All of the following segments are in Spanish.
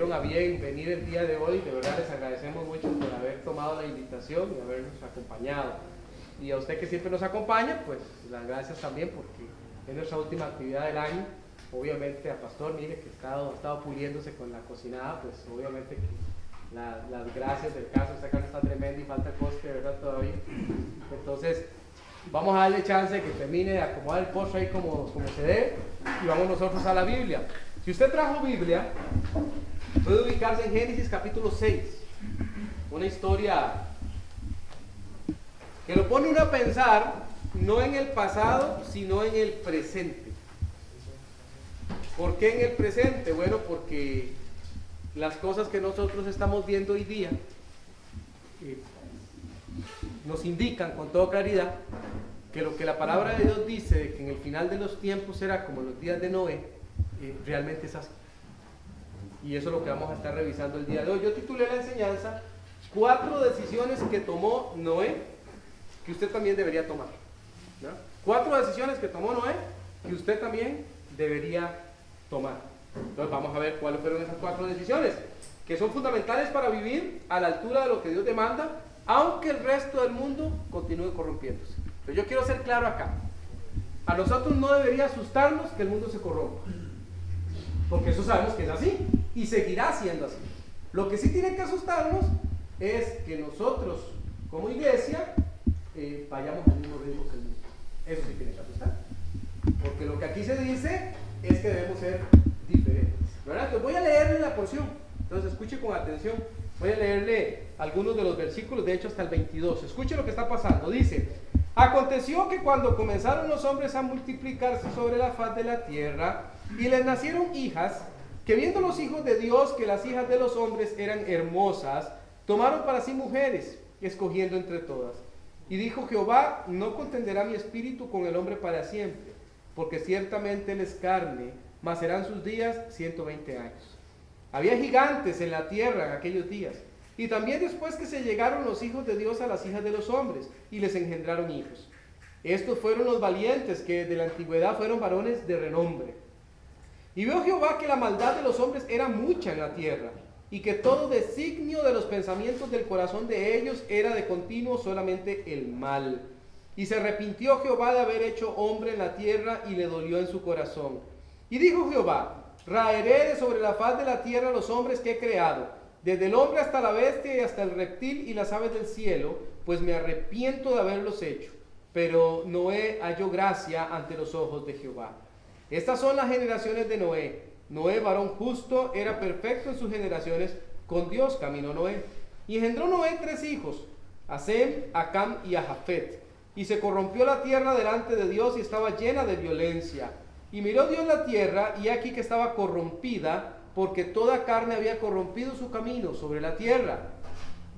tuvieron a bien venir el día de hoy. De verdad les agradecemos mucho por haber tomado la invitación y habernos acompañado. Y a usted que siempre nos acompaña, pues las gracias también porque es nuestra última actividad del año. Obviamente a Pastor, mire que ha estado, ha estado puliéndose con la cocinada, pues obviamente que las gracias del caso, esta casa está tremenda y falta coste, ¿verdad? Todavía. Entonces, vamos a darle chance de que termine de acomodar el postre ahí como, como se debe y vamos nosotros a la Biblia. Si usted trajo Biblia, puede ubicarse en Génesis capítulo 6, una historia que lo pone uno a pensar no en el pasado, sino en el presente. ¿Por qué en el presente? Bueno, porque las cosas que nosotros estamos viendo hoy día eh, nos indican con toda claridad que lo que la palabra de Dios dice, de que en el final de los tiempos será como los días de Noé, eh, realmente es así. Y eso es lo que vamos a estar revisando el día de hoy. Yo titulé la enseñanza Cuatro decisiones que tomó Noé que usted también debería tomar. Cuatro decisiones que tomó Noé que usted también debería tomar. Entonces vamos a ver cuáles fueron esas cuatro decisiones que son fundamentales para vivir a la altura de lo que Dios demanda, aunque el resto del mundo continúe corrompiéndose. Pero yo quiero ser claro acá. A nosotros no debería asustarnos que el mundo se corrompa. Porque eso sabemos que es así y seguirá siendo así. Lo que sí tiene que asustarnos es que nosotros, como iglesia, eh, vayamos al mismo ritmo que el mundo. Eso sí tiene que asustar. Porque lo que aquí se dice es que debemos ser diferentes. ¿verdad? Entonces voy a leerle la porción. Entonces escuche con atención. Voy a leerle algunos de los versículos, de hecho hasta el 22. Escuche lo que está pasando. Dice, aconteció que cuando comenzaron los hombres a multiplicarse sobre la faz de la tierra, y les nacieron hijas, que viendo los hijos de Dios que las hijas de los hombres eran hermosas, tomaron para sí mujeres, escogiendo entre todas. Y dijo Jehová, no contenderá mi espíritu con el hombre para siempre, porque ciertamente él es carne, mas serán sus días 120 años. Había gigantes en la tierra en aquellos días, y también después que se llegaron los hijos de Dios a las hijas de los hombres, y les engendraron hijos. Estos fueron los valientes que de la antigüedad fueron varones de renombre. Y vio Jehová que la maldad de los hombres era mucha en la tierra, y que todo designio de los pensamientos del corazón de ellos era de continuo solamente el mal. Y se arrepintió Jehová de haber hecho hombre en la tierra y le dolió en su corazón. Y dijo Jehová, raeré de sobre la faz de la tierra los hombres que he creado, desde el hombre hasta la bestia y hasta el reptil y las aves del cielo, pues me arrepiento de haberlos hecho. Pero Noé halló gracia ante los ojos de Jehová. Estas son las generaciones de Noé. Noé, varón justo, era perfecto en sus generaciones. Con Dios caminó Noé. Y engendró Noé tres hijos, a Sem, a Cam y a Jafet. Y se corrompió la tierra delante de Dios y estaba llena de violencia. Y miró Dios la tierra y aquí que estaba corrompida, porque toda carne había corrompido su camino sobre la tierra.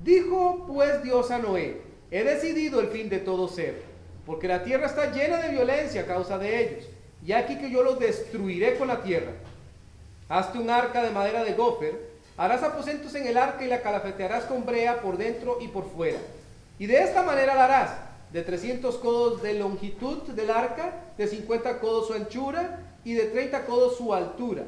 Dijo pues Dios a Noé, he decidido el fin de todo ser, porque la tierra está llena de violencia a causa de ellos y aquí que yo los destruiré con la tierra. Hazte un arca de madera de gofer, harás aposentos en el arca y la calafetearás con brea por dentro y por fuera. Y de esta manera la harás, de 300 codos de longitud del arca, de 50 codos su anchura y de 30 codos su altura.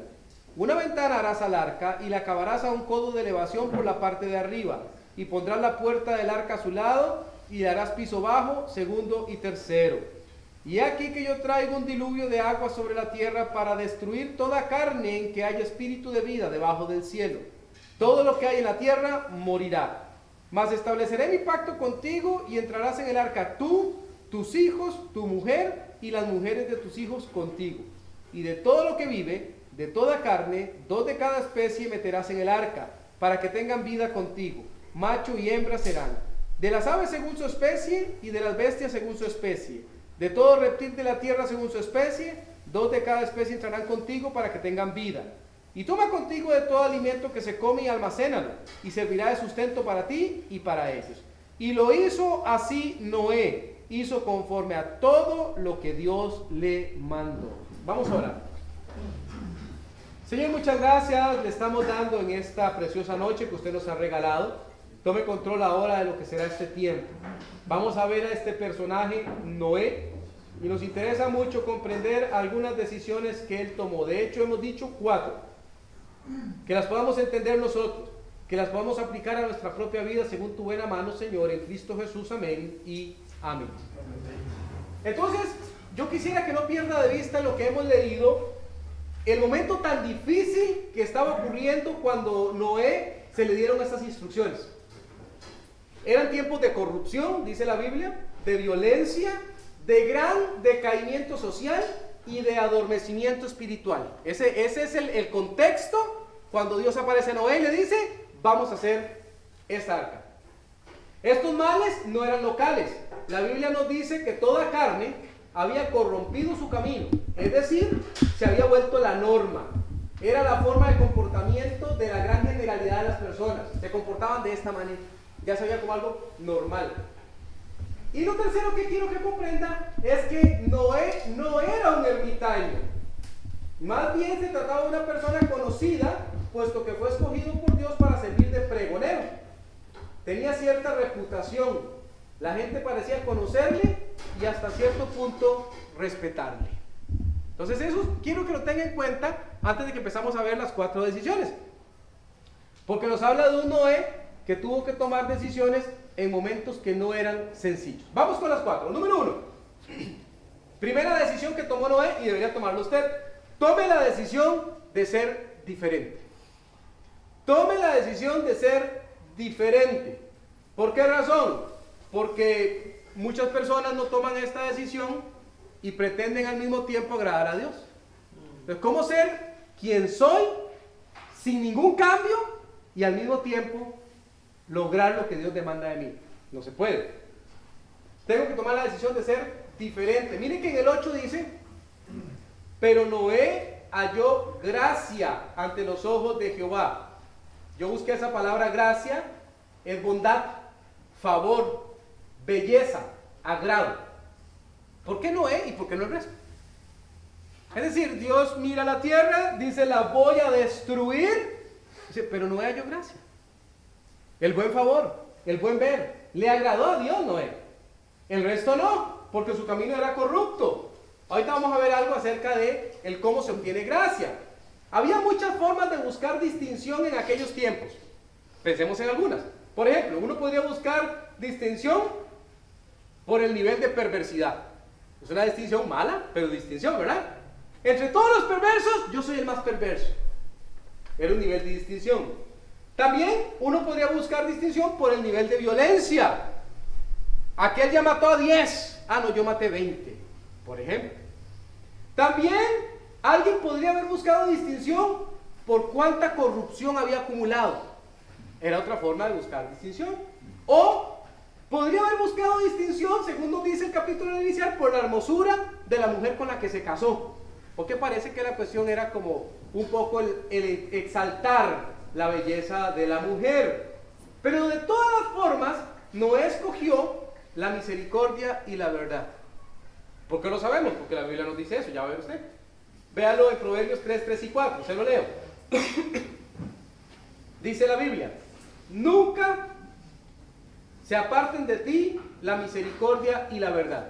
Una ventana harás al arca y la acabarás a un codo de elevación por la parte de arriba, y pondrás la puerta del arca a su lado, y le harás piso bajo, segundo y tercero y aquí que yo traigo un diluvio de agua sobre la tierra para destruir toda carne en que haya espíritu de vida debajo del cielo. Todo lo que hay en la tierra morirá. Mas estableceré mi pacto contigo y entrarás en el arca tú, tus hijos, tu mujer y las mujeres de tus hijos contigo. Y de todo lo que vive, de toda carne, dos de cada especie meterás en el arca, para que tengan vida contigo. Macho y hembra serán. De las aves según su especie y de las bestias según su especie de todo reptil de la tierra según su especie, dos de cada especie entrarán contigo para que tengan vida. Y toma contigo de todo alimento que se come y almacénalo, y servirá de sustento para ti y para ellos. Y lo hizo así Noé, hizo conforme a todo lo que Dios le mandó. Vamos a orar. Señor, muchas gracias le estamos dando en esta preciosa noche que usted nos ha regalado. Tome control ahora de lo que será este tiempo. Vamos a ver a este personaje, Noé, y nos interesa mucho comprender algunas decisiones que él tomó. De hecho, hemos dicho cuatro. que las podamos entender nosotros, que las podamos aplicar a nuestra propia vida según tu buena mano, Señor, en Cristo Jesús. Amén y amén. Entonces, yo quisiera que no pierda de vista lo que hemos leído, el momento tan difícil que estaba ocurriendo cuando Noé se le dieron estas instrucciones. Eran tiempos de corrupción, dice la Biblia, de violencia, de gran decaimiento social y de adormecimiento espiritual. Ese, es el, el contexto cuando Dios aparece a Noé y le dice, vamos a hacer esta arca. Estos males no eran locales. La Biblia nos dice que toda carne había corrompido su camino, es decir, se había vuelto la norma. Era la forma de comportamiento de la gran generalidad de las personas. Se comportaban de esta manera. Ya se veía como algo normal. Y lo tercero que quiero que comprenda es que Noé no era un ermitaño. Más bien se trataba de una persona conocida, puesto que fue escogido por Dios para servir de pregonero. Tenía cierta reputación. La gente parecía conocerle y hasta cierto punto respetarle. Entonces eso quiero que lo tenga en cuenta antes de que empezamos a ver las cuatro decisiones. Porque nos habla de un Noé que tuvo que tomar decisiones en momentos que no eran sencillos. Vamos con las cuatro. Número uno. Primera decisión que tomó Noé y debería tomarlo usted. Tome la decisión de ser diferente. Tome la decisión de ser diferente. ¿Por qué razón? Porque muchas personas no toman esta decisión y pretenden al mismo tiempo agradar a Dios. Entonces, ¿cómo ser quien soy sin ningún cambio y al mismo tiempo lograr lo que Dios demanda de mí? No se puede. Tengo que tomar la decisión de ser diferente. Miren que en el 8 dice, pero Noé halló gracia ante los ojos de Jehová. Yo busqué esa palabra gracia, es bondad, favor, belleza, agrado. ¿Por qué Noé y por qué no el resto? Es decir, Dios mira la tierra, dice la voy a destruir, dice, pero Noé halló gracia. El buen favor, el buen ver, le agradó a Dios Noé. El resto no, porque su camino era corrupto. Ahorita vamos a ver algo acerca de el cómo se obtiene gracia. Había muchas formas de buscar distinción en aquellos tiempos. Pensemos en algunas. Por ejemplo, uno podría buscar distinción por el nivel de perversidad. Es una distinción mala, pero distinción, ¿verdad? Entre todos los perversos, yo soy el más perverso. Era un nivel de distinción. También uno podría buscar distinción por el nivel de violencia. Aquel ya mató a 10. Ah, no, yo maté 20, por ejemplo. También alguien podría haber buscado distinción por cuánta corrupción había acumulado. Era otra forma de buscar distinción. O podría haber buscado distinción, según nos dice el capítulo inicial, por la hermosura de la mujer con la que se casó. Porque parece que la cuestión era como un poco el, el exaltar la belleza de la mujer. Pero de todas las formas, Noé escogió la misericordia y la verdad. ¿Por qué lo sabemos? Porque la Biblia nos dice eso, ya ve usted. Véalo en Proverbios 3, 3 y 4, se lo leo. dice la Biblia, nunca se aparten de ti la misericordia y la verdad.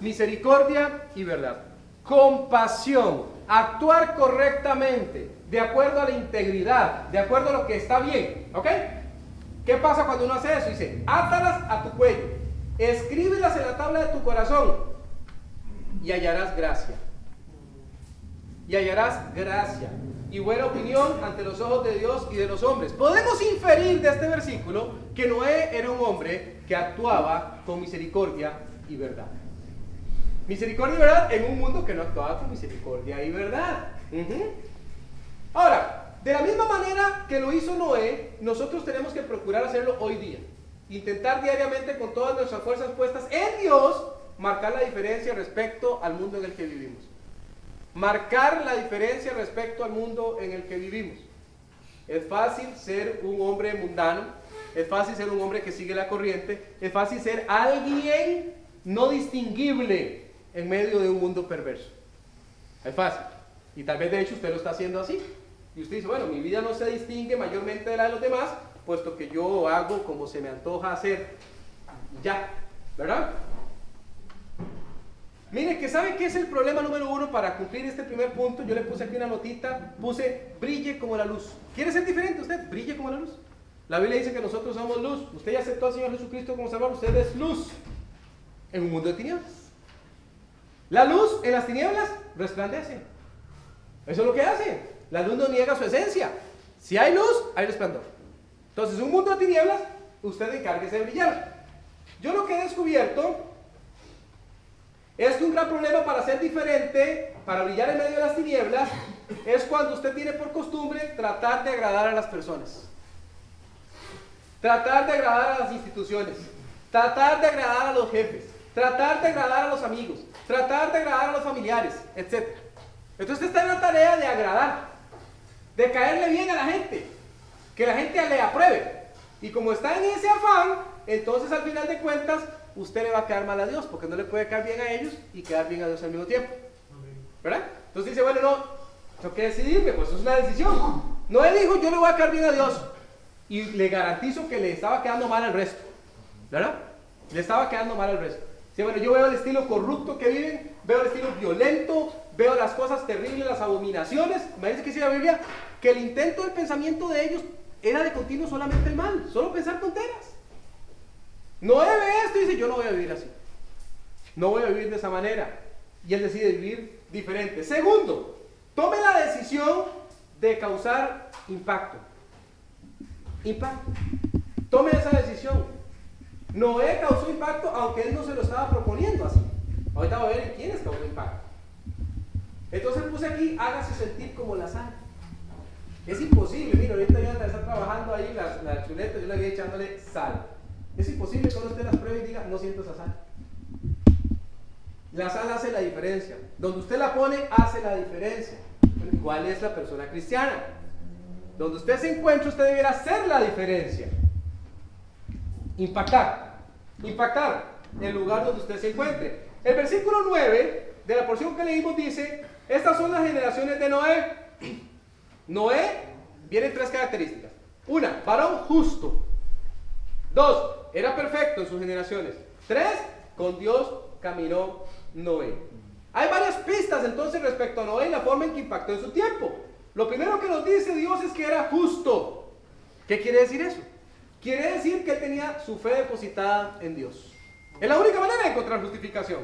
Misericordia y verdad. Compasión, actuar correctamente, de acuerdo a la integridad, de acuerdo a lo que está bien. ¿Ok? ¿Qué pasa cuando uno hace eso? Dice, átalas a tu cuello, escríbelas en la tabla de tu corazón y hallarás gracia. Y hallarás gracia y buena opinión ante los ojos de Dios y de los hombres. Podemos inferir de este versículo que Noé era un hombre que actuaba con misericordia y verdad. Misericordia y verdad en un mundo que no actuaba con misericordia y verdad. Ahora, de la misma manera que lo hizo Noé, nosotros tenemos que procurar hacerlo hoy día. Intentar diariamente con todas nuestras fuerzas puestas en Dios, marcar la diferencia respecto al mundo en el que vivimos. Marcar la diferencia respecto al mundo en el que vivimos. Es fácil ser un hombre mundano, es fácil ser un hombre que sigue la corriente, es fácil ser alguien no distinguible en medio de un mundo perverso. Es fácil. Y tal vez de hecho usted lo está haciendo así. Y usted dice, bueno, mi vida no se distingue mayormente de la de los demás, puesto que yo hago como se me antoja hacer. Ya, ¿verdad? Mire, que sabe qué es el problema número uno para cumplir este primer punto. Yo le puse aquí una notita, puse brille como la luz. ¿Quiere ser diferente usted? Brille como la luz. La Biblia dice que nosotros somos luz. Usted ya aceptó al Señor Jesucristo como Salvador. Usted es luz en un mundo de tinieblas. La luz en las tinieblas resplandece. Eso es lo que hace. La luz no niega su esencia. Si hay luz, hay resplandor. Entonces, un mundo de tinieblas, usted encárguese de brillar. Yo lo que he descubierto es que un gran problema para ser diferente, para brillar en medio de las tinieblas, es cuando usted tiene por costumbre tratar de agradar a las personas. Tratar de agradar a las instituciones. Tratar de agradar a los jefes. Tratar de agradar a los amigos. Tratar de agradar a los familiares, etc. Entonces usted está en la tarea de agradar. De caerle bien a la gente. Que la gente le apruebe. Y como está en ese afán, entonces al final de cuentas usted le va a quedar mal a Dios, porque no le puede caer bien a ellos y quedar bien a Dios al mismo tiempo. ¿Verdad? Entonces dice, bueno, no, tengo que decidirme, pues es una decisión. No él dijo, yo le voy a caer bien a Dios. Y le garantizo que le estaba quedando mal al resto. ¿Verdad? Le estaba quedando mal al resto. Dice, bueno, yo veo el estilo corrupto que viven, veo el estilo violento, veo las cosas terribles, las abominaciones. Dice que dice la Biblia que el intento del pensamiento de ellos era de continuo solamente el mal, solo pensar tonteras. No debe esto dice, yo no voy a vivir así. No voy a vivir de esa manera. Y él decide vivir diferente. Segundo, tome la decisión de causar impacto. Impacto. Tome esa decisión. Noé causó impacto aunque él no se lo estaba proponiendo así. Ahorita va a ver en quiénes causó impacto. Entonces puse aquí, hágase sentir como la sal. Es imposible, mira, ahorita yo está trabajando ahí las, las chuletas, yo le voy echándole sal. Es imposible que usted las pruebe y diga, no siento esa sal. La sal hace la diferencia. Donde usted la pone, hace la diferencia. ¿Cuál es la persona cristiana? Donde usted se encuentra, usted deberá hacer la diferencia. Impactar. Impactar el lugar donde usted se encuentre. El versículo 9 de la porción que leímos dice, estas son las generaciones de Noé. Noé vienen tres características. Una, varón justo. Dos, era perfecto en sus generaciones. Tres, con Dios caminó Noé. Hay varias pistas entonces respecto a Noé y la forma en que impactó en su tiempo. Lo primero que nos dice Dios es que era justo. ¿Qué quiere decir eso? Quiere decir que él tenía su fe depositada en Dios. Es la única manera de encontrar justificación.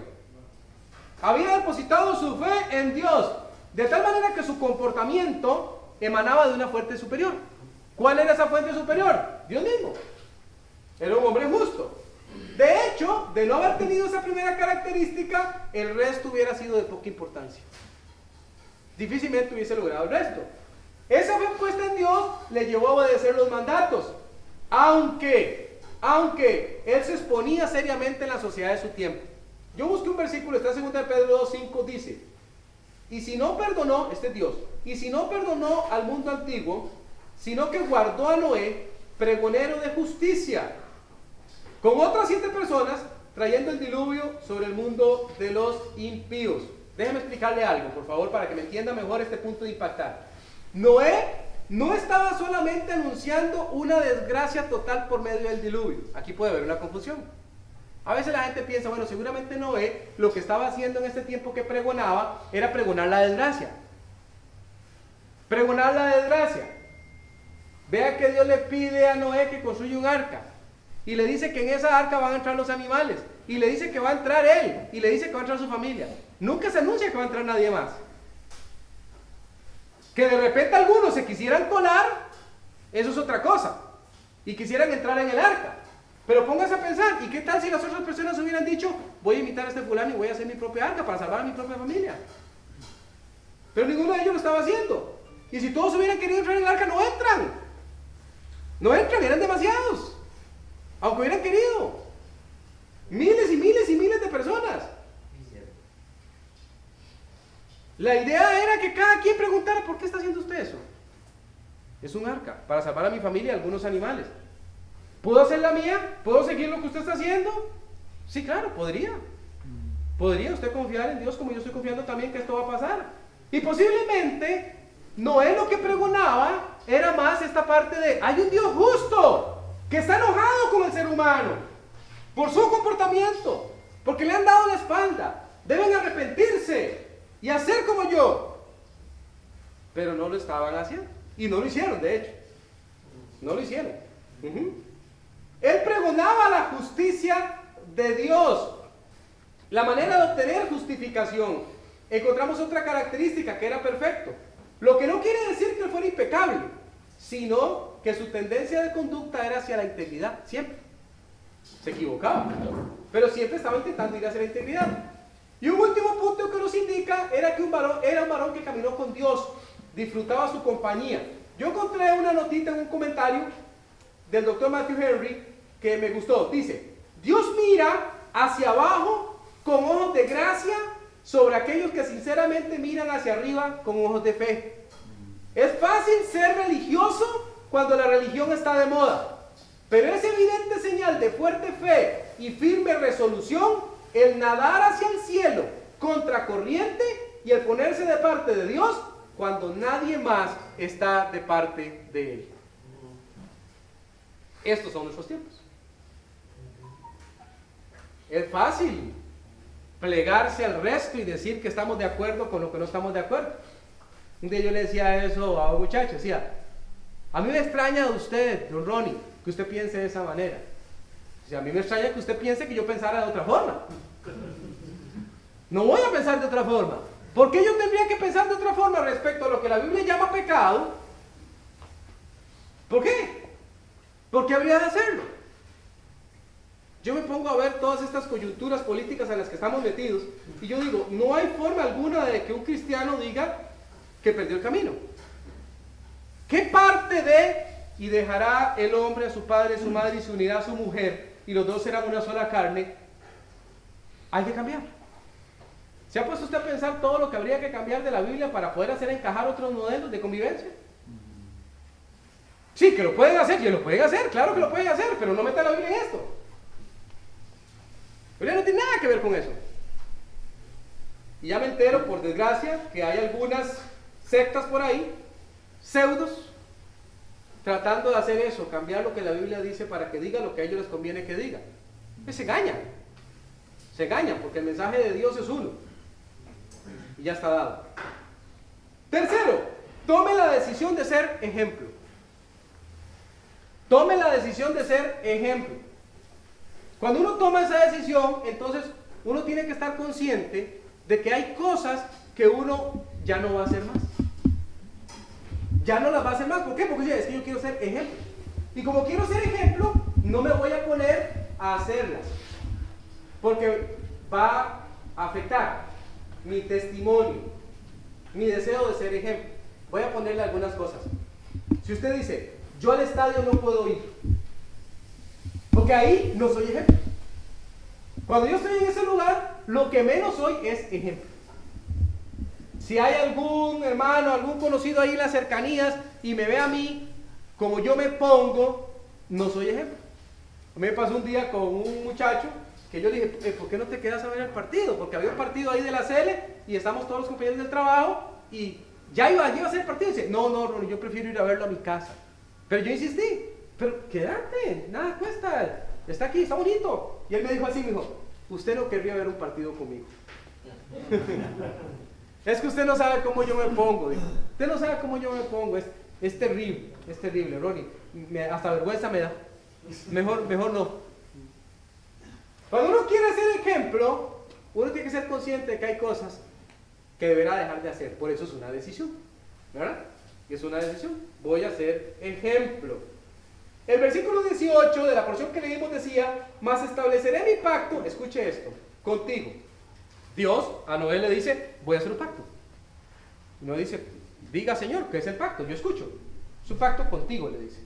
Había depositado su fe en Dios, de tal manera que su comportamiento emanaba de una fuente superior. ¿Cuál era esa fuente superior? Dios mismo. Era un hombre justo. De hecho, de no haber tenido esa primera característica, el resto hubiera sido de poca importancia. Difícilmente hubiese logrado el resto. Esa fe puesta en Dios le llevó a obedecer los mandatos. Aunque, aunque él se exponía seriamente en la sociedad de su tiempo. Yo busqué un versículo, está en 2 Pedro 2.5, dice, y si no perdonó, este es Dios, y si no perdonó al mundo antiguo, sino que guardó a Noé, pregonero de justicia, con otras siete personas trayendo el diluvio sobre el mundo de los impíos. Déjeme explicarle algo, por favor, para que me entienda mejor este punto de impactar. Noé no estaba solamente anunciando una desgracia total por medio del diluvio. Aquí puede haber una confusión. A veces la gente piensa, bueno, seguramente Noé lo que estaba haciendo en este tiempo que pregonaba era pregonar la desgracia. Pregonar la desgracia. Vea que Dios le pide a Noé que construya un arca. Y le dice que en esa arca van a entrar los animales. Y le dice que va a entrar él. Y le dice que va a entrar su familia. Nunca se anuncia que va a entrar nadie más. Que de repente algunos se quisieran colar, eso es otra cosa. Y quisieran entrar en el arca. Pero póngase a pensar, ¿y qué tal si las otras personas hubieran dicho, voy a imitar a este fulano y voy a hacer mi propia arca para salvar a mi propia familia? Pero ninguno de ellos lo estaba haciendo. Y si todos hubieran querido entrar en el arca, no entran. No entran, eran demasiados. Aunque hubieran querido. Miles y miles y miles de personas. La idea era que cada quien preguntara, ¿por qué está haciendo usted eso? Es un arca, para salvar a mi familia y a algunos animales. ¿Puedo hacer la mía? ¿Puedo seguir lo que usted está haciendo? Sí, claro, podría. ¿Podría usted confiar en Dios como yo estoy confiando también que esto va a pasar? Y posiblemente no es lo que pregonaba, era más esta parte de, hay un Dios justo que está enojado con el ser humano por su comportamiento, porque le han dado la espalda. deben arrepentirse y hacer como yo. Pero no lo estaban haciendo. Y no lo hicieron, de hecho. No lo hicieron. Él pregonaba la justicia de Dios, la manera de obtener justificación. Encontramos otra característica, que era perfecto. Lo que no quiere decir que él fuera impecable, sino que su tendencia de conducta era hacia la integridad, siempre. Se equivocaba, pero siempre estaba intentando ir hacia la integridad. Y un último punto que nos indica era que un varón, era un varón que caminó con Dios, disfrutaba su compañía. Yo encontré una notita en un comentario del doctor Matthew Henry que me gustó. Dice, Dios mira hacia abajo con ojos de gracia sobre aquellos que sinceramente miran hacia arriba con ojos de fe. Es fácil ser religioso cuando la religión está de moda, pero es evidente señal de fuerte fe y firme resolución el nadar hacia el cielo contra corriente y el ponerse de parte de Dios cuando nadie más está de parte de Él. Estos son nuestros tiempos. Es fácil plegarse al resto y decir que estamos de acuerdo con lo que no estamos de acuerdo. Un día yo le decía eso a un muchacho, decía, a mí me extraña de usted, don Ronnie, que usted piense de esa manera. O a mí me extraña que usted piense que yo pensara de otra forma. No voy a pensar de otra forma. ¿Por qué yo tendría que pensar de otra forma respecto a lo que la Biblia llama pecado? ¿Por qué? ¿Por qué habría de hacerlo? Yo me pongo a ver todas estas coyunturas políticas en las que estamos metidos y yo digo, no hay forma alguna de que un cristiano diga que perdió el camino. ¿Qué parte de y dejará el hombre a su padre, a su madre y se unirá a su mujer y los dos serán una sola carne? Hay que cambiar. ¿Se ha puesto usted a pensar todo lo que habría que cambiar de la Biblia para poder hacer encajar otros modelos de convivencia? Sí, que lo pueden hacer, que lo pueden hacer, claro que lo pueden hacer, pero no metan la Biblia en esto. Pero no tiene nada que ver con eso. Y ya me entero, por desgracia, que hay algunas sectas por ahí, pseudos, tratando de hacer eso, cambiar lo que la Biblia dice para que diga lo que a ellos les conviene que diga. Y se engañan. Se engañan porque el mensaje de Dios es uno. Y ya está dado. Tercero, tome la decisión de ser ejemplo. Tome la decisión de ser ejemplo. Cuando uno toma esa decisión, entonces uno tiene que estar consciente de que hay cosas que uno ya no va a hacer más. Ya no las va a hacer más. ¿Por qué? Porque es que yo quiero ser ejemplo. Y como quiero ser ejemplo, no me voy a poner a hacerlas. Porque va a afectar mi testimonio, mi deseo de ser ejemplo. Voy a ponerle algunas cosas. Si usted dice, yo al estadio no puedo ir, porque ahí no soy ejemplo. Cuando yo estoy en ese lugar, lo que menos soy es ejemplo. Si hay algún hermano, algún conocido ahí en las cercanías y me ve a mí como yo me pongo, no soy ejemplo. Me pasó un día con un muchacho que yo dije, eh, ¿por qué no te quedas a ver el partido? Porque había un partido ahí de la CL y estamos todos los compañeros del trabajo y ya iba, iba a ser el partido. Dice, no, no, yo prefiero ir a verlo a mi casa. Pero yo insistí, pero quédate, nada cuesta, está aquí, está bonito. Y él me dijo así, me dijo, usted no querría ver un partido conmigo. es que usted no sabe cómo yo me pongo. Usted no sabe cómo yo me pongo. Es, es terrible, es terrible, Ronnie. hasta vergüenza me da. Mejor, mejor no. Cuando uno quiere ser ejemplo, uno tiene que ser consciente de que hay cosas que deberá dejar de hacer. Por eso es una decisión. ¿Verdad? Es una decisión. Voy a ser ejemplo. El versículo 18 de la porción que leímos decía, mas estableceré mi pacto, escuche esto, contigo. Dios a Noé le dice, voy a hacer un pacto. No dice, diga Señor, ¿qué es el pacto? Yo escucho. Su pacto contigo, le dice.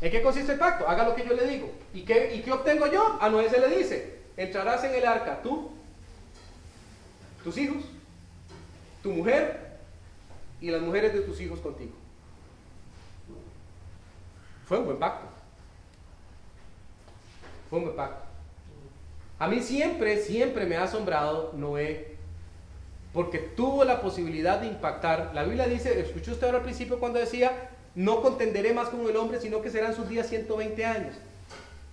¿En qué consiste el pacto? Haga lo que yo le digo. ¿Y qué, ¿Y qué obtengo yo? A Noé se le dice, entrarás en el arca tú, tus hijos, tu mujer y las mujeres de tus hijos contigo. Fue un buen pacto. Fue un buen pacto. A mí siempre, siempre me ha asombrado Noé, porque tuvo la posibilidad de impactar. La Biblia dice, escuchó usted ahora al principio cuando decía, no contenderé más con el hombre, sino que serán sus días 120 años.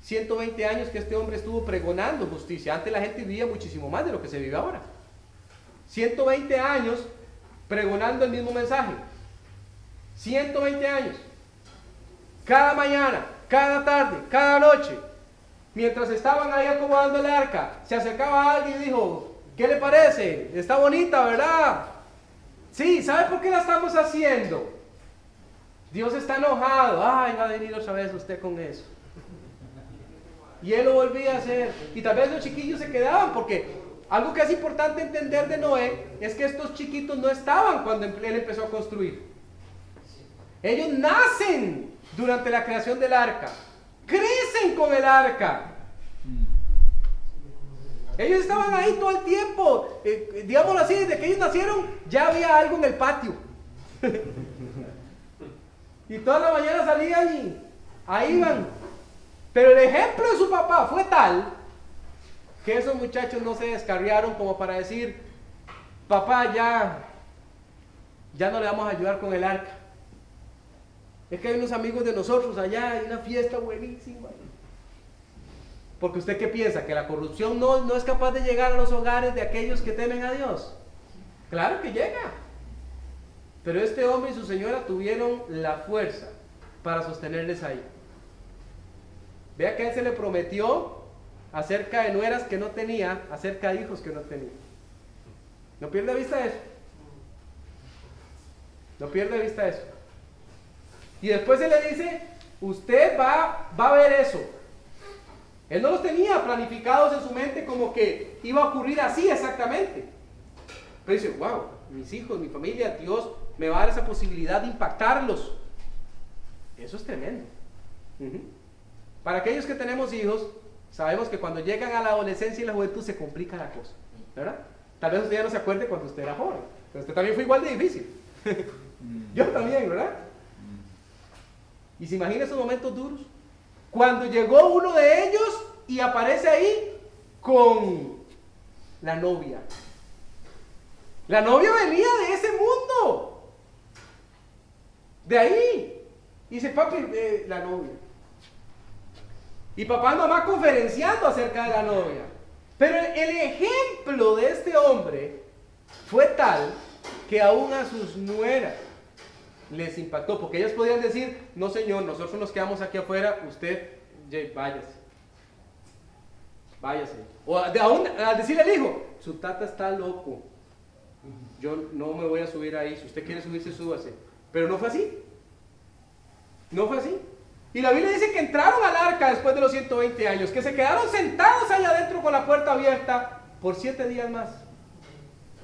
120 años que este hombre estuvo pregonando justicia. Antes la gente vivía muchísimo más de lo que se vive ahora. 120 años pregonando el mismo mensaje. 120 años. Cada mañana, cada tarde, cada noche. Mientras estaban ahí acomodando el arca, se acercaba alguien y dijo, ¿qué le parece? Está bonita, ¿verdad? Sí, ¿sabe por qué la estamos haciendo? Dios está enojado. Ay, va a venir otra vez usted con eso. Y él lo volvía a hacer. Y tal vez los chiquillos se quedaban porque algo que es importante entender de Noé es que estos chiquitos no estaban cuando él empezó a construir. Ellos nacen durante la creación del arca. Crecen con el arca. Ellos estaban ahí todo el tiempo. Eh, digámoslo así, desde que ellos nacieron ya había algo en el patio. y toda la mañana salían y ahí iban. Pero el ejemplo de su papá fue tal que esos muchachos no se descarriaron como para decir, papá, ya, ya no le vamos a ayudar con el arca. Es que hay unos amigos de nosotros allá, hay una fiesta buenísima. Porque usted qué piensa, que la corrupción no, no es capaz de llegar a los hogares de aquellos que temen a Dios. Claro que llega. Pero este hombre y su señora tuvieron la fuerza para sostenerles ahí. Vea que a él se le prometió acerca de nueras que no tenía, acerca de hijos que no tenía. No pierde vista eso. No pierde vista eso. Y después se le dice, usted va, va a ver eso. Él no los tenía planificados en su mente como que iba a ocurrir así exactamente. Pero dice, wow, mis hijos, mi familia, Dios me va a dar esa posibilidad de impactarlos. Eso es tremendo. Para aquellos que tenemos hijos, Sabemos que cuando llegan a la adolescencia y la juventud se complica la cosa, ¿verdad? Tal vez usted ya no se acuerde cuando usted era joven, pero usted también fue igual de difícil. Yo también, ¿verdad? Y se imagina esos momentos duros. Cuando llegó uno de ellos y aparece ahí con la novia. La novia venía de ese mundo. De ahí. Y dice, papi, eh, la novia. Y papá y mamá conferenciando acerca de la novia. Pero el ejemplo de este hombre fue tal que aún a sus nueras les impactó, porque ellas podían decir, no señor, nosotros nos quedamos aquí afuera, usted váyase. Váyase. O aún a decirle al hijo, su tata está loco. Yo no me voy a subir ahí, si usted quiere subirse, súbase. Pero no fue así. No fue así. Y la Biblia dice que entraron al arca después de los 120 años, que se quedaron sentados allá adentro con la puerta abierta por siete días más.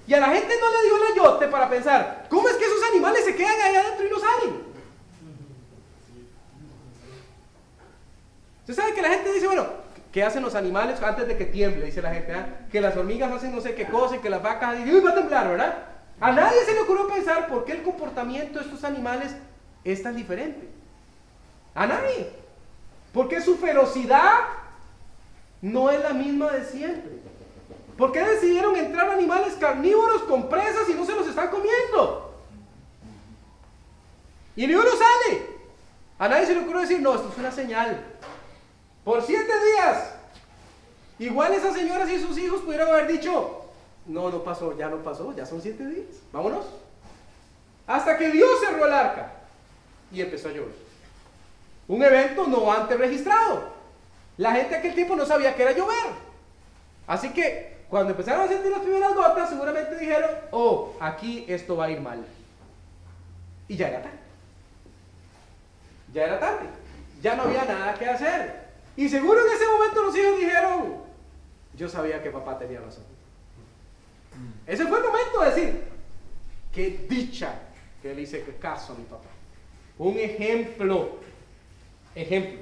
Y a la gente no le dio el ayote para pensar, ¿cómo es que esos animales se quedan ahí adentro y no salen? Usted sabe que la gente dice, bueno, ¿qué hacen los animales antes de que tiemble? Dice la gente, ¿ah? que las hormigas hacen no sé qué cosa y que las vacas, y va a temblar, ¿verdad? A nadie se le ocurrió pensar por qué el comportamiento de estos animales es tan diferente. A nadie. Porque su ferocidad no es la misma de siempre. ¿Por qué decidieron entrar animales carnívoros con presas y no se los están comiendo? Y ni uno sale. A nadie se le ocurrió decir, no, esto es una señal. Por siete días. Igual esas señoras y sus hijos pudieron haber dicho, no, no pasó, ya no pasó, ya son siete días. Vámonos. Hasta que Dios cerró el arca y empezó a llover. Un evento no antes registrado. La gente aquel tiempo no sabía que era llover. Así que cuando empezaron a sentir las primeras gotas, seguramente dijeron, oh, aquí esto va a ir mal. Y ya era tarde. Ya era tarde. Ya no había nada que hacer. Y seguro en ese momento los hijos dijeron, yo sabía que papá tenía razón. Ese fue el momento de decir, qué dicha que le hice caso a mi papá. Un ejemplo Ejemplo.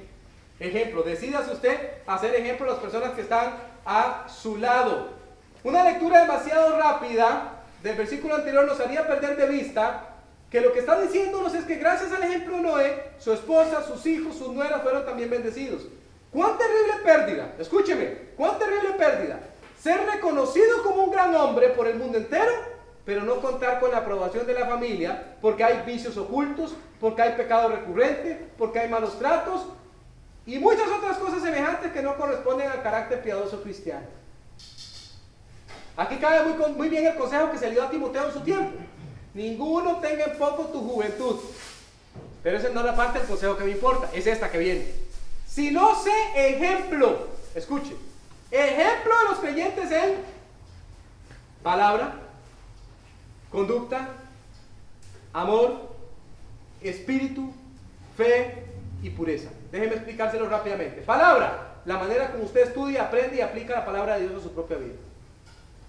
Ejemplo. Decídase usted hacer ejemplo a las personas que están a su lado. Una lectura demasiado rápida del versículo anterior nos haría perder de vista que lo que está diciéndonos es que gracias al ejemplo de Noé, su esposa, sus hijos, sus nueras fueron también bendecidos. ¿Cuán terrible pérdida? Escúcheme, ¿cuán terrible pérdida? Ser reconocido como un gran hombre por el mundo entero, pero no contar con la aprobación de la familia porque hay vicios ocultos, porque hay pecado recurrente, porque hay malos tratos y muchas otras cosas semejantes que no corresponden al carácter piadoso cristiano. Aquí cabe muy, bien el consejo que se le dio a Timoteo en su tiempo. Ninguno tenga en poco tu juventud. Pero esa no es la parte del consejo que me importa, es esta que viene. Si no sé ejemplo, escuche, ejemplo de los creyentes en palabra, conducta, amor, espíritu, fe y pureza. Déjeme explicárselo rápidamente. Palabra, la manera como usted estudia, aprende y aplica la palabra de Dios en su propia vida.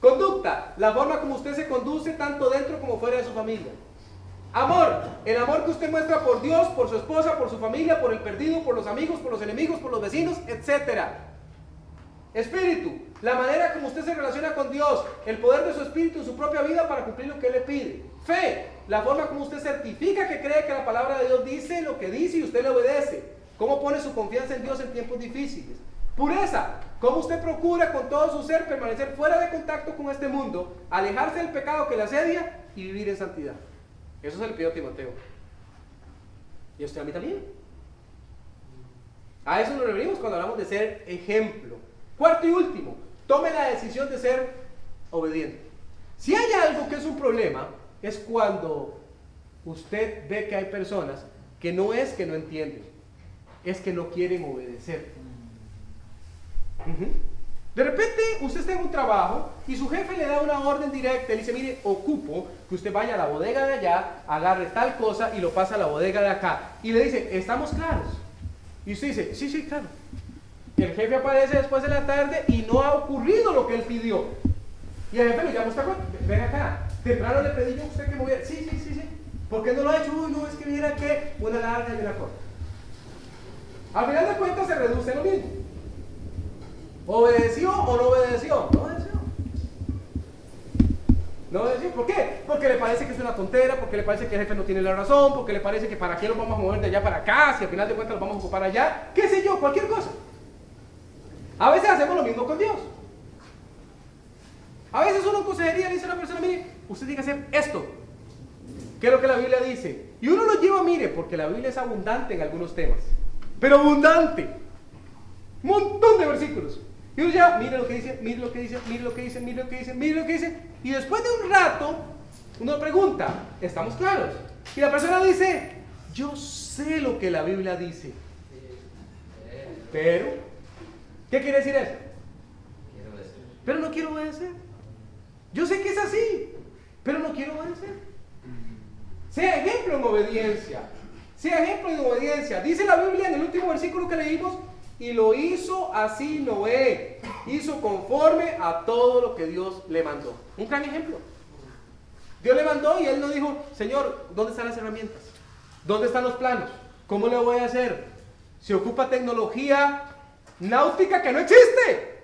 Conducta, la forma como usted se conduce tanto dentro como fuera de su familia. Amor, el amor que usted muestra por Dios, por su esposa, por su familia, por el perdido, por los amigos, por los enemigos, por los vecinos, etc. Espíritu, la manera como usted se relaciona con Dios, el poder de su espíritu en su propia vida para cumplir lo que Él le pide. Fe, la forma como usted certifica que cree que la palabra de Dios dice lo que dice y usted le obedece. Cómo pone su confianza en Dios en tiempos difíciles. Pureza, cómo usted procura con todo su ser permanecer fuera de contacto con este mundo, alejarse del pecado que le asedia y vivir en santidad. Eso se le pidió a Timoteo. Y usted a mí también. A eso nos referimos cuando hablamos de ser ejemplo. Cuarto y último, tome la decisión de ser obediente. Si hay algo que es un problema, es cuando usted ve que hay personas que no es que no entienden, es que no quieren obedecer. De repente usted está en un trabajo y su jefe le da una orden directa, le dice, mire, ocupo que usted vaya a la bodega de allá, agarre tal cosa y lo pasa a la bodega de acá. Y le dice, ¿estamos claros? Y usted dice, sí, sí, claro. El jefe aparece después de la tarde y no ha ocurrido lo que él pidió. Y el jefe le llama, ¿usted ven acá, temprano le pedí yo a usted que moviera. Sí, sí, sí, sí. ¿Por qué no lo ha hecho? Uy, no, es que mira que una larga y una corta. Al final de cuentas se reduce lo mismo. ¿Obedeció o no obedeció? No obedeció. No obedeció. ¿Por qué? Porque le parece que es una tontera, porque le parece que el jefe no tiene la razón, porque le parece que para qué lo vamos a mover de allá para acá, si al final de cuentas lo vamos a ocupar allá, qué sé yo, cualquier cosa. A veces hacemos lo mismo con Dios. A veces uno en consejería le dice a una persona, mire, usted tiene que hacer esto. ¿Qué es lo que la Biblia dice? Y uno lo lleva, mire, porque la Biblia es abundante en algunos temas. Pero abundante. Un montón de versículos. Y uno ya, mire lo que dice, mire lo que dice, mire lo que dice, mire lo que dice, mire lo que dice. Y después de un rato, uno pregunta, ¿estamos claros? Y la persona dice, yo sé lo que la Biblia dice. Pero, ¿qué quiere decir eso? Pero no quiero obedecer. Yo sé que es así, pero no quiero obedecer. Sea ejemplo en obediencia. Sea ejemplo en obediencia. Dice la Biblia en el último versículo que leímos, y lo hizo así Noé. Hizo conforme a todo lo que Dios le mandó. Un gran ejemplo. Dios le mandó y él no dijo, Señor, ¿dónde están las herramientas? ¿Dónde están los planos? ¿Cómo le voy a hacer? Se ocupa tecnología náutica que no existe.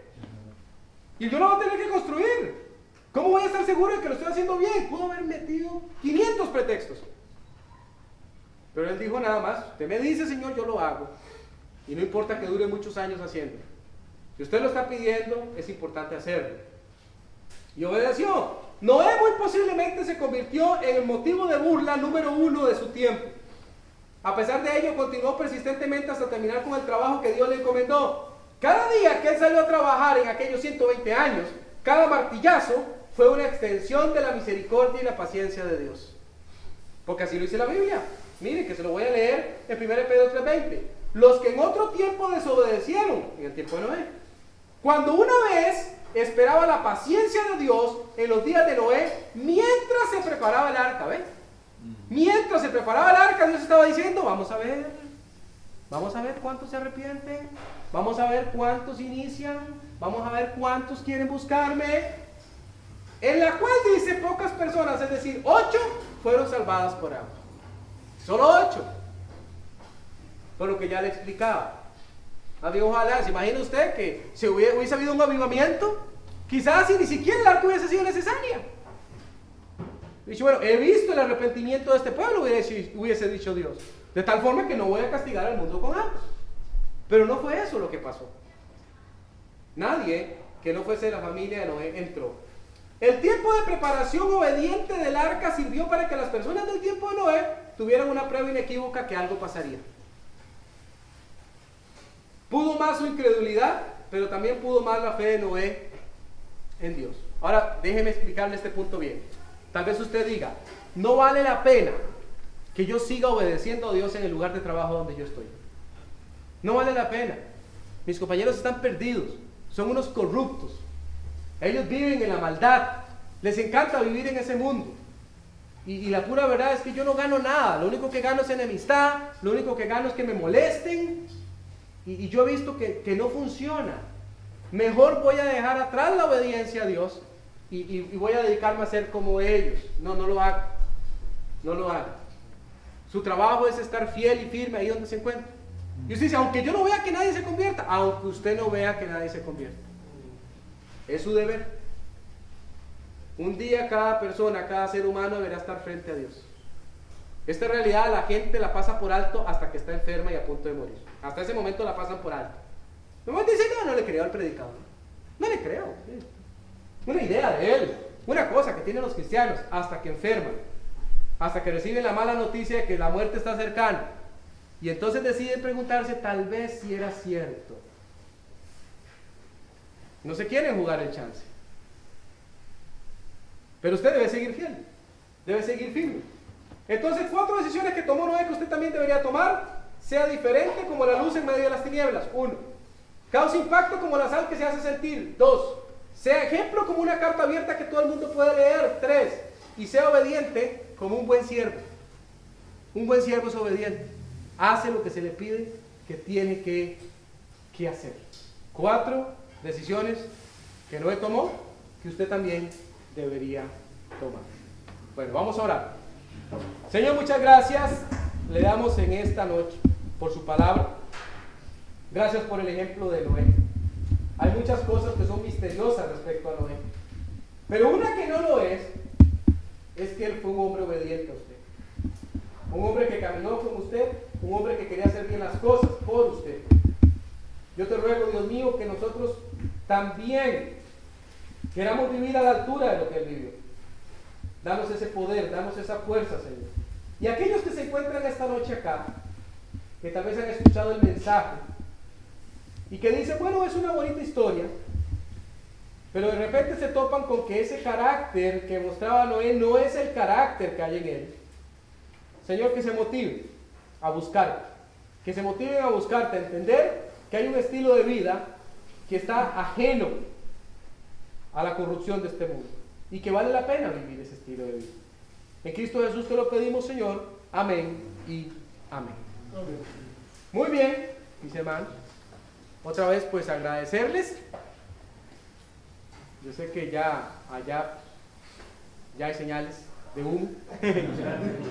Y yo lo voy a tener que construir. ¿Cómo voy a estar seguro de que lo estoy haciendo bien? Pudo haber metido 500 pretextos. Pero él dijo nada más, usted me dice, Señor, yo lo hago. Y no importa que dure muchos años haciendo. Si usted lo está pidiendo, es importante hacerlo. Y obedeció. Noé muy posiblemente se convirtió en el motivo de burla número uno de su tiempo. A pesar de ello, continuó persistentemente hasta terminar con el trabajo que Dios le encomendó. Cada día que él salió a trabajar en aquellos 120 años, cada martillazo fue una extensión de la misericordia y la paciencia de Dios. Porque así lo dice la Biblia. Mire, que se lo voy a leer en 1 Pedro 3:20. Los que en otro tiempo desobedecieron, en el tiempo de Noé. Cuando una vez esperaba la paciencia de Dios en los días de Noé, mientras se preparaba el arca, ¿ves? Mientras se preparaba el arca, Dios estaba diciendo, vamos a ver, vamos a ver cuántos se arrepienten, vamos a ver cuántos inician, vamos a ver cuántos quieren buscarme. En la cual dice pocas personas, es decir, ocho fueron salvadas por agua. Solo ocho. Por lo que ya le explicaba. ojalá, ¿se imagina usted que si hubiese, habido un avivamiento? Quizás si ni siquiera el arco hubiese sido necesaria. Dicho, bueno, he visto el arrepentimiento de este pueblo, hubiese, hubiese dicho Dios. De tal forma que no voy a castigar al mundo con agua. Pero no fue eso lo que pasó. Nadie que no fuese de la familia de Noé entró. El tiempo de preparación obediente del arca sirvió para que las personas del tiempo de Noé tuvieran una prueba inequívoca que algo pasaría. Pudo más su incredulidad, pero también pudo más la fe de Noé en Dios. Ahora, déjeme explicarle este punto bien. Tal vez usted diga, no vale la pena que yo siga obedeciendo a Dios en el lugar de trabajo donde yo estoy. No vale la pena. Mis compañeros están perdidos, son unos corruptos. Ellos viven en la maldad, les encanta vivir en ese mundo. Y, la pura verdad es que yo no gano nada, lo único que gano es enemistad, lo único que gano es que me molesten. Y, yo he visto que, que no funciona. Mejor voy a dejar atrás la obediencia a Dios y, voy a dedicarme a ser como ellos. No, no lo haga. No lo haga. Su trabajo es estar fiel y firme ahí donde se encuentra. Y usted dice, aunque yo no vea que nadie se convierta, aunque usted no vea que nadie se convierta. Es su deber. Un día cada persona, cada ser humano deberá estar frente a Dios. Esta realidad la gente la pasa por alto hasta que está enferma y a punto de morir. Hasta ese momento la pasan por alto. No dice, no, no le creo al predicador. No le creo. Una idea de él. Una cosa que tienen los cristianos hasta que enferman. Hasta que reciben la mala noticia de que la muerte está cercana. Y entonces deciden preguntarse tal vez si era cierto. No se quieren jugar el chance. Pero usted debe seguir fiel. Debe seguir firme. Entonces, cuatro decisiones que tomó Noé que usted también debería tomar. Sea diferente como la luz en medio de las tinieblas. Uno. Causa impacto como la sal que se hace sentir. Dos. Sea ejemplo como una carta abierta que todo el mundo pueda leer. Tres. Y sea obediente como un buen siervo. Un buen siervo es obediente. Hace lo que se le pide que tiene que, que hacer. Cuatro decisiones que Noé tomó que usted también debería tomar. Bueno, vamos a orar. Señor, muchas gracias. Le damos en esta noche por su palabra. Gracias por el ejemplo de Noé. Hay muchas cosas que son misteriosas respecto a Noé. Pero una que no lo es, es que él fue un hombre obediente a usted. Un hombre que caminó con usted, un hombre que quería hacer bien las cosas por usted. Yo te ruego, Dios mío, que nosotros también queramos vivir a la altura de lo que él vivió. Danos ese poder, danos esa fuerza, Señor. Y aquellos que se encuentran esta noche acá, que tal vez han escuchado el mensaje, y que dicen, bueno, es una bonita historia, pero de repente se topan con que ese carácter que mostraba Noé no es el carácter que hay en él. Señor, que se motive a buscar, que se motiven a buscarte, a entender que hay un estilo de vida que está ajeno a la corrupción de este mundo y que vale la pena vivir ese estilo de vida. En Cristo Jesús te lo pedimos, Señor. Amén y amén. Muy bien, mis hermanos. Otra vez, pues agradecerles. Yo sé que ya allá ya hay señales de humo.